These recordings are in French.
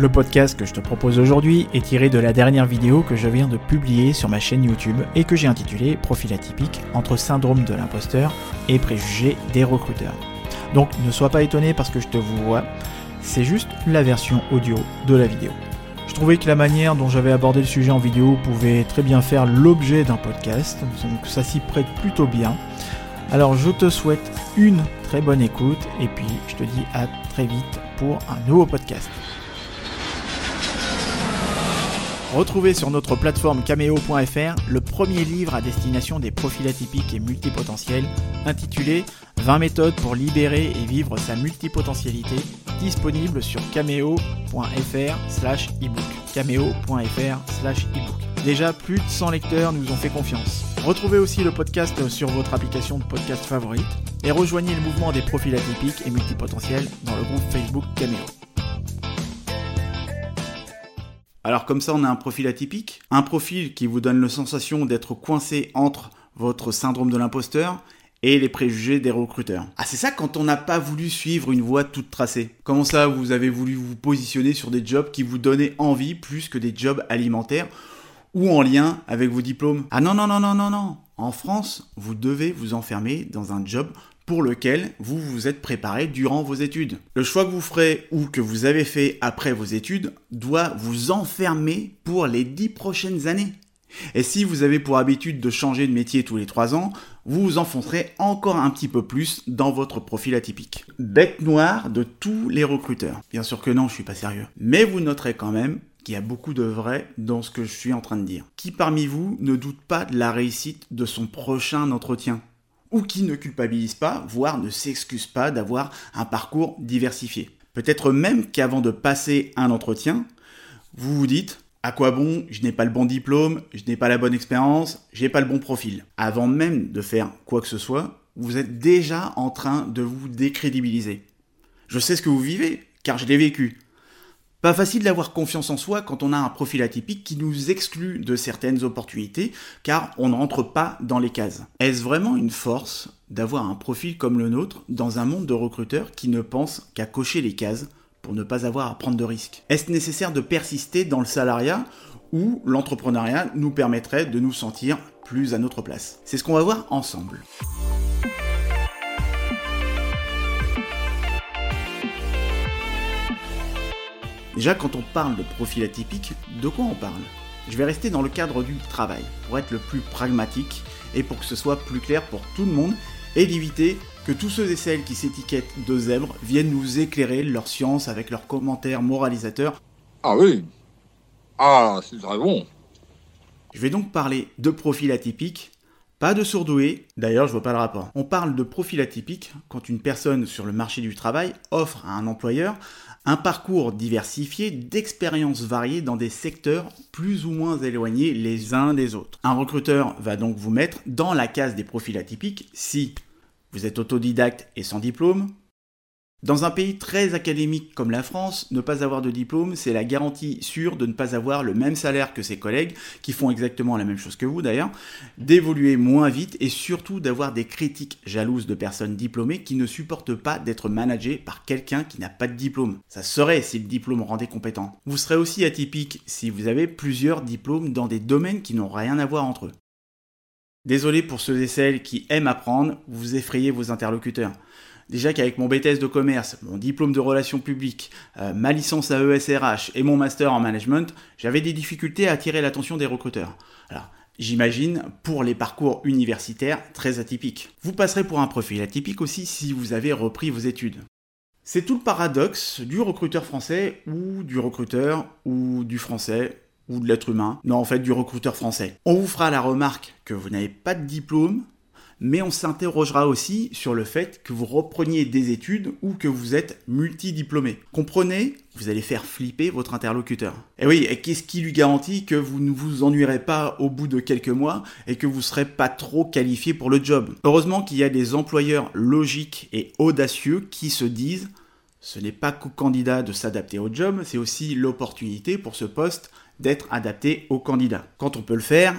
Le podcast que je te propose aujourd'hui est tiré de la dernière vidéo que je viens de publier sur ma chaîne YouTube et que j'ai intitulée Profil atypique entre syndrome de l'imposteur et préjugés des recruteurs. Donc ne sois pas étonné parce que je te vois, c'est juste la version audio de la vidéo. Je trouvais que la manière dont j'avais abordé le sujet en vidéo pouvait très bien faire l'objet d'un podcast, donc ça s'y prête plutôt bien. Alors je te souhaite une très bonne écoute et puis je te dis à très vite pour un nouveau podcast. Retrouvez sur notre plateforme cameo.fr le premier livre à destination des profils atypiques et multipotentiels intitulé 20 méthodes pour libérer et vivre sa multipotentialité disponible sur cameo.fr slash ebook. cameo.fr slash ebook. Déjà plus de 100 lecteurs nous ont fait confiance. Retrouvez aussi le podcast sur votre application de podcast favorite et rejoignez le mouvement des profils atypiques et multipotentiels dans le groupe Facebook Cameo. Alors comme ça, on a un profil atypique, un profil qui vous donne la sensation d'être coincé entre votre syndrome de l'imposteur et les préjugés des recruteurs. Ah c'est ça quand on n'a pas voulu suivre une voie toute tracée. Comment ça, vous avez voulu vous positionner sur des jobs qui vous donnaient envie plus que des jobs alimentaires ou en lien avec vos diplômes? Ah non, non, non, non, non, non. En France, vous devez vous enfermer dans un job pour lequel vous vous êtes préparé durant vos études. Le choix que vous ferez ou que vous avez fait après vos études doit vous enfermer pour les dix prochaines années. Et si vous avez pour habitude de changer de métier tous les trois ans, vous vous enfoncerez encore un petit peu plus dans votre profil atypique. Bête noire de tous les recruteurs. Bien sûr que non, je suis pas sérieux. Mais vous noterez quand même qu'il y a beaucoup de vrai dans ce que je suis en train de dire. Qui parmi vous ne doute pas de la réussite de son prochain entretien? Ou qui ne culpabilise pas, voire ne s'excuse pas d'avoir un parcours diversifié. Peut-être même qu'avant de passer un entretien, vous vous dites à quoi bon, je n'ai pas le bon diplôme, je n'ai pas la bonne expérience, j'ai pas le bon profil. Avant même de faire quoi que ce soit, vous êtes déjà en train de vous décrédibiliser. Je sais ce que vous vivez, car je l'ai vécu. Pas facile d'avoir confiance en soi quand on a un profil atypique qui nous exclut de certaines opportunités car on ne rentre pas dans les cases. Est-ce vraiment une force d'avoir un profil comme le nôtre dans un monde de recruteurs qui ne pensent qu'à cocher les cases pour ne pas avoir à prendre de risques? Est-ce nécessaire de persister dans le salariat ou l'entrepreneuriat nous permettrait de nous sentir plus à notre place? C'est ce qu'on va voir ensemble. Déjà, quand on parle de profil atypique, de quoi on parle? Je vais rester dans le cadre du travail, pour être le plus pragmatique et pour que ce soit plus clair pour tout le monde, et d'éviter que tous ceux et celles qui s'étiquettent de zèbres viennent nous éclairer leur science avec leurs commentaires moralisateurs. Ah oui Ah, c'est très bon Je vais donc parler de profil atypique, pas de surdoué, d'ailleurs je vois pas le rapport. On parle de profil atypique quand une personne sur le marché du travail offre à un employeur un parcours diversifié d'expériences variées dans des secteurs plus ou moins éloignés les uns des autres. Un recruteur va donc vous mettre dans la case des profils atypiques si vous êtes autodidacte et sans diplôme, dans un pays très académique comme la France, ne pas avoir de diplôme, c'est la garantie sûre de ne pas avoir le même salaire que ses collègues, qui font exactement la même chose que vous d'ailleurs, d'évoluer moins vite et surtout d'avoir des critiques jalouses de personnes diplômées qui ne supportent pas d'être managées par quelqu'un qui n'a pas de diplôme. Ça serait si le diplôme rendait compétent. Vous serez aussi atypique si vous avez plusieurs diplômes dans des domaines qui n'ont rien à voir entre eux. Désolé pour ceux et celles qui aiment apprendre, vous effrayez vos interlocuteurs. Déjà qu'avec mon BTS de commerce, mon diplôme de relations publiques, euh, ma licence à ESRH et mon master en management, j'avais des difficultés à attirer l'attention des recruteurs. Alors, j'imagine pour les parcours universitaires très atypiques. Vous passerez pour un profil atypique aussi si vous avez repris vos études. C'est tout le paradoxe du recruteur français ou du recruteur ou du français ou de l'être humain. Non, en fait, du recruteur français. On vous fera la remarque que vous n'avez pas de diplôme, mais on s'interrogera aussi sur le fait que vous repreniez des études ou que vous êtes multidiplômé. Comprenez, vous allez faire flipper votre interlocuteur. Et oui, et qu'est-ce qui lui garantit que vous ne vous ennuierez pas au bout de quelques mois et que vous ne serez pas trop qualifié pour le job? Heureusement qu'il y a des employeurs logiques et audacieux qui se disent ce n'est pas qu'au candidat de s'adapter au job, c'est aussi l'opportunité pour ce poste d'être adapté au candidat. Quand on peut le faire,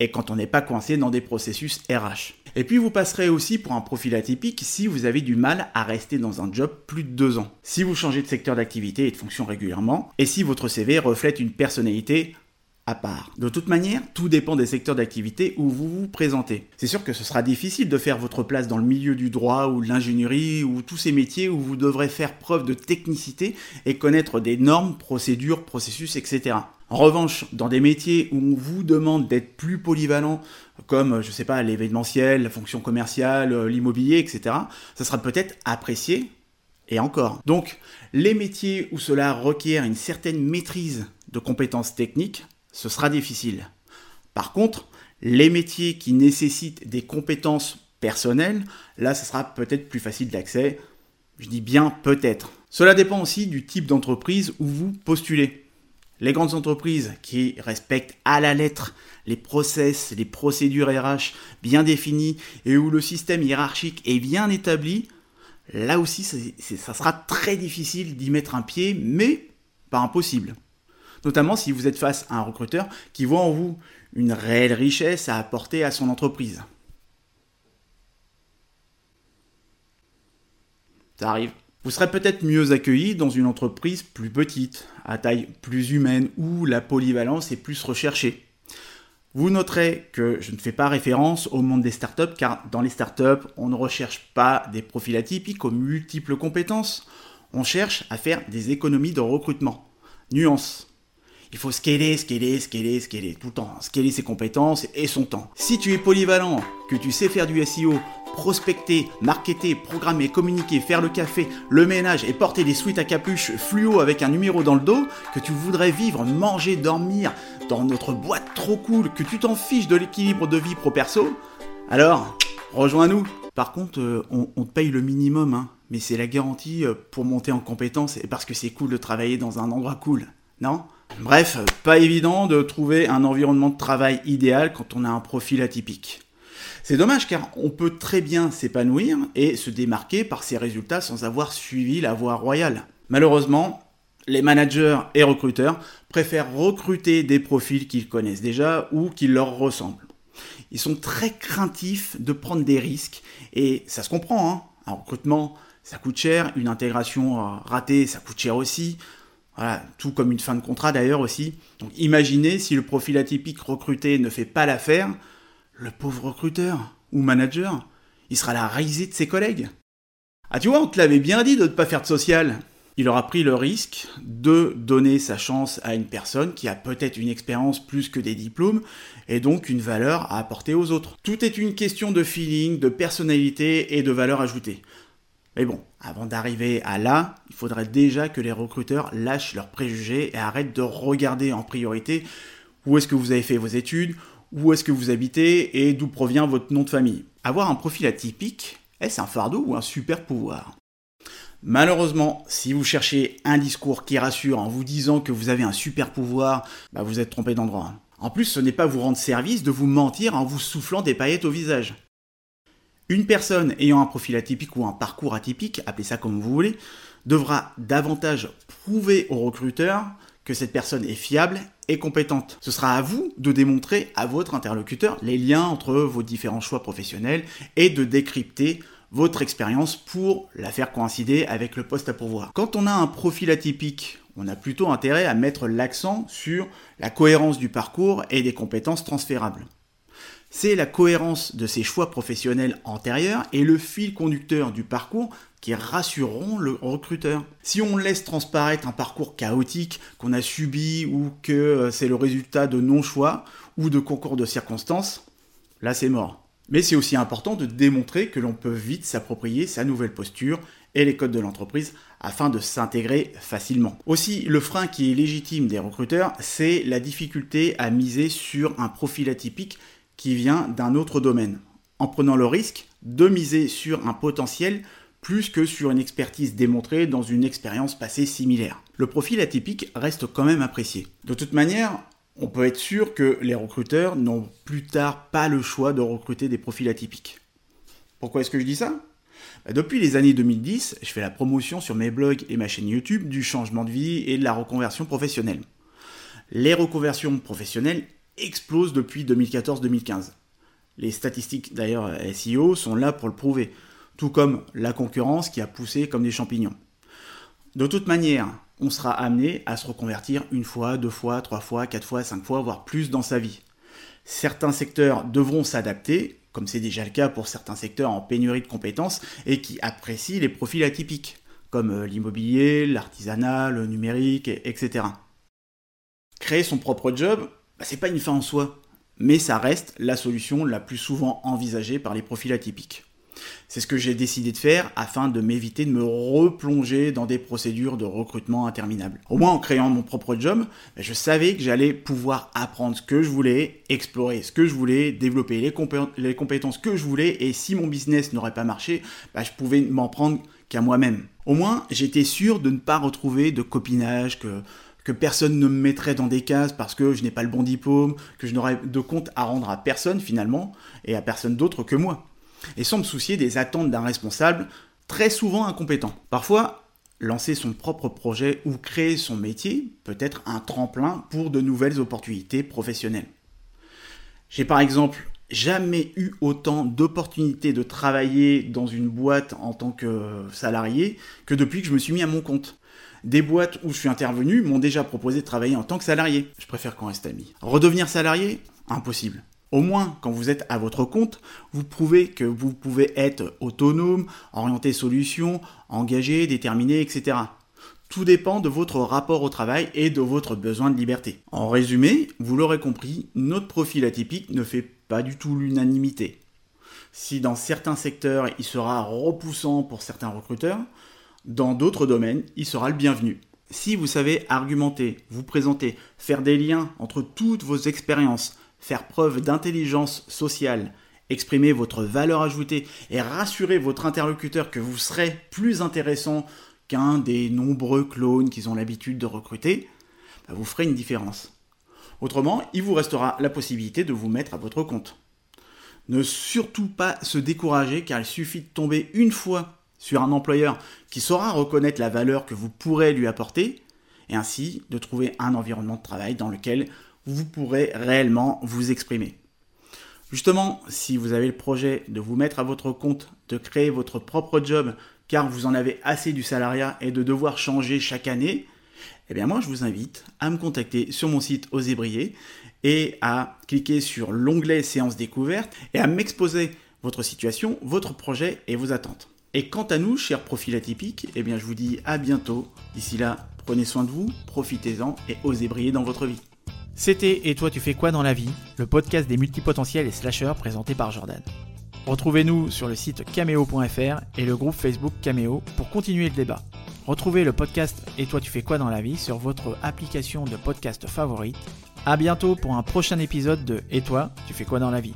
et quand on n'est pas coincé dans des processus RH. Et puis vous passerez aussi pour un profil atypique si vous avez du mal à rester dans un job plus de deux ans, si vous changez de secteur d'activité et de fonction régulièrement, et si votre CV reflète une personnalité part. De toute manière, tout dépend des secteurs d'activité où vous vous présentez. C'est sûr que ce sera difficile de faire votre place dans le milieu du droit ou de l'ingénierie ou tous ces métiers où vous devrez faire preuve de technicité et connaître des normes, procédures, processus, etc. En revanche, dans des métiers où on vous demande d'être plus polyvalent, comme, je sais pas, l'événementiel, la fonction commerciale, euh, l'immobilier, etc., ça sera peut-être apprécié, et encore. Donc, les métiers où cela requiert une certaine maîtrise de compétences techniques, ce sera difficile. Par contre, les métiers qui nécessitent des compétences personnelles, là, ce sera peut-être plus facile d'accès. Je dis bien peut-être. Cela dépend aussi du type d'entreprise où vous postulez. Les grandes entreprises qui respectent à la lettre les process, les procédures RH bien définies et où le système hiérarchique est bien établi, là aussi ça sera très difficile d'y mettre un pied, mais pas impossible. Notamment si vous êtes face à un recruteur qui voit en vous une réelle richesse à apporter à son entreprise. Ça arrive. Vous serez peut-être mieux accueilli dans une entreprise plus petite, à taille plus humaine, où la polyvalence est plus recherchée. Vous noterez que je ne fais pas référence au monde des startups, car dans les startups, on ne recherche pas des profils atypiques aux multiples compétences, on cherche à faire des économies de recrutement. Nuance. Il faut scaler, scaler, scaler, scaler tout le temps. Scaler ses compétences et son temps. Si tu es polyvalent, que tu sais faire du SEO, prospecter, marketer, programmer, communiquer, faire le café, le ménage et porter des suites à capuche fluo avec un numéro dans le dos, que tu voudrais vivre, manger, dormir dans notre boîte trop cool, que tu t'en fiches de l'équilibre de vie pro-perso, alors rejoins-nous. Par contre, euh, on, te paye le minimum, hein, mais c'est la garantie euh, pour monter en compétence et parce que c'est cool de travailler dans un endroit cool, non? Bref, pas évident de trouver un environnement de travail idéal quand on a un profil atypique. C'est dommage car on peut très bien s'épanouir et se démarquer par ses résultats sans avoir suivi la voie royale. Malheureusement, les managers et recruteurs préfèrent recruter des profils qu'ils connaissent déjà ou qui leur ressemblent. Ils sont très craintifs de prendre des risques et ça se comprend. Hein un recrutement, ça coûte cher, une intégration euh, ratée, ça coûte cher aussi. Voilà, tout comme une fin de contrat d'ailleurs aussi. Donc imaginez si le profil atypique recruté ne fait pas l'affaire, le pauvre recruteur ou manager, il sera la risée de ses collègues. Ah tu vois, on te l'avait bien dit de ne pas faire de social. Il aura pris le risque de donner sa chance à une personne qui a peut-être une expérience plus que des diplômes et donc une valeur à apporter aux autres. Tout est une question de feeling, de personnalité et de valeur ajoutée. Mais bon, avant d'arriver à là, il faudrait déjà que les recruteurs lâchent leurs préjugés et arrêtent de regarder en priorité où est-ce que vous avez fait vos études, où est-ce que vous habitez et d'où provient votre nom de famille. Avoir un profil atypique, est-ce un fardeau ou un super pouvoir Malheureusement, si vous cherchez un discours qui rassure en vous disant que vous avez un super pouvoir, bah vous êtes trompé d'endroit. En plus, ce n'est pas vous rendre service de vous mentir en vous soufflant des paillettes au visage. Une personne ayant un profil atypique ou un parcours atypique, appelez ça comme vous voulez, devra davantage prouver au recruteur que cette personne est fiable et compétente. Ce sera à vous de démontrer à votre interlocuteur les liens entre vos différents choix professionnels et de décrypter votre expérience pour la faire coïncider avec le poste à pourvoir. Quand on a un profil atypique, on a plutôt intérêt à mettre l'accent sur la cohérence du parcours et des compétences transférables. C'est la cohérence de ses choix professionnels antérieurs et le fil conducteur du parcours qui rassureront le recruteur. Si on laisse transparaître un parcours chaotique qu'on a subi ou que euh, c'est le résultat de non-choix ou de concours de circonstances, là c'est mort. Mais c'est aussi important de démontrer que l'on peut vite s'approprier sa nouvelle posture et les codes de l'entreprise afin de s'intégrer facilement. Aussi, le frein qui est légitime des recruteurs, c'est la difficulté à miser sur un profil atypique qui vient d'un autre domaine. en prenant le risque de miser sur un potentiel plus que sur une expertise démontrée dans une expérience passée similaire. Le profil atypique reste quand même apprécié. De toute manière, on peut être sûr que les recruteurs n'ont plus tard pas le choix de recruter des profils atypiques. Pourquoi est-ce que je dis ça? Bah, Depuis les années 2010, je fais la promotion sur mes blogs et ma chaîne YouTube du changement de vie et de la reconversion professionnelle. Les reconversions professionnelles explosent depuis 2014-2015. Les statistiques d'ailleurs SEO sont là pour le prouver, tout comme la concurrence qui a poussé comme des champignons. De toute manière, on sera amené à se reconvertir une fois, deux fois, trois fois, quatre fois, cinq fois, voire plus dans sa vie. Certains secteurs devront s'adapter, comme c'est déjà le cas pour certains secteurs en pénurie de compétences et qui apprécient les profils atypiques, comme euh, l'immobilier, l'artisanat, le numérique, etc. Créer son propre job, bah, c'est pas une fin en soi, mais ça reste la solution la plus souvent envisagée par les profils atypiques. C'est ce que j'ai décidé de faire afin de m'éviter de me replonger dans des procédures de recrutement interminables. Au moins en créant mon propre job, ben, je savais que j'allais pouvoir apprendre ce que je voulais, explorer ce que je voulais, développer les, compétences que je voulais et si mon business n'aurait pas marché, ben, je pouvais m'en prendre qu'à moi-même. Au moins, j'étais sûr de ne pas retrouver de copinage, que que personne ne me mettrait dans des cases parce que je n'ai pas le bon diplôme, que je n'aurais de compte à rendre à personne finalement, et à personne d'autre que moi et sans me soucier des attentes d'un responsable très souvent incompétent. Parfois, lancer son propre projet ou créer son métier peut être un tremplin pour de nouvelles opportunités professionnelles. J'ai par exemple jamais eu autant d'opportunités de travailler dans une boîte en tant que salarié que depuis que je me suis mis à mon compte. Des boîtes où je suis intervenu m'ont déjà proposé de travailler en tant que salarié. Je préfère qu'on reste amis. Redevenir salarié? Impossible. Au moins, quand vous êtes à votre compte, vous prouvez que vous pouvez être autonome, orienté solution, engagé, déterminé, etc. Tout dépend de votre rapport au travail et de votre besoin de liberté. En résumé, vous l'aurez compris, notre profil atypique ne fait pas du tout l'unanimité. Si dans certains secteurs il sera repoussant pour certains recruteurs, dans d'autres domaines il sera le bienvenu. Si vous savez argumenter, vous présenter, faire des liens entre toutes vos expériences, faire preuve d'intelligence sociale, exprimer votre valeur ajoutée et rassurer votre interlocuteur que vous serez plus intéressant qu'un des nombreux clones qu'ils ont l'habitude de recruter, bah, vous ferez une différence. Autrement, il vous restera la possibilité de vous mettre à votre compte. Ne surtout pas se décourager car il suffit de tomber une fois sur un employeur qui saura reconnaître la valeur que vous pourrez lui apporter et ainsi de trouver un environnement de travail dans lequel vous pourrez réellement vous exprimer. Justement, si vous avez le projet de vous mettre à votre compte, de créer votre propre job, car vous en avez assez du salariat et de devoir changer chaque année, eh bien moi je vous invite à me contacter sur mon site Osébrier et à cliquer sur l'onglet séance découverte et à m'exposer votre situation, votre projet et vos attentes. Et quant à nous, chers profils atypiques, eh bien je vous dis à bientôt. D'ici là, prenez soin de vous, profitez-en et osez briller dans votre vie. C'était Et toi tu fais quoi dans la vie? Le podcast des multipotentiels et slasheurs présenté par Jordan. Retrouvez-nous sur le site cameo.fr et le groupe Facebook Cameo pour continuer le débat. Retrouvez le podcast Et toi tu fais quoi dans la vie sur votre application de podcast favorite. A bientôt pour un prochain épisode de Et toi tu fais quoi dans la vie?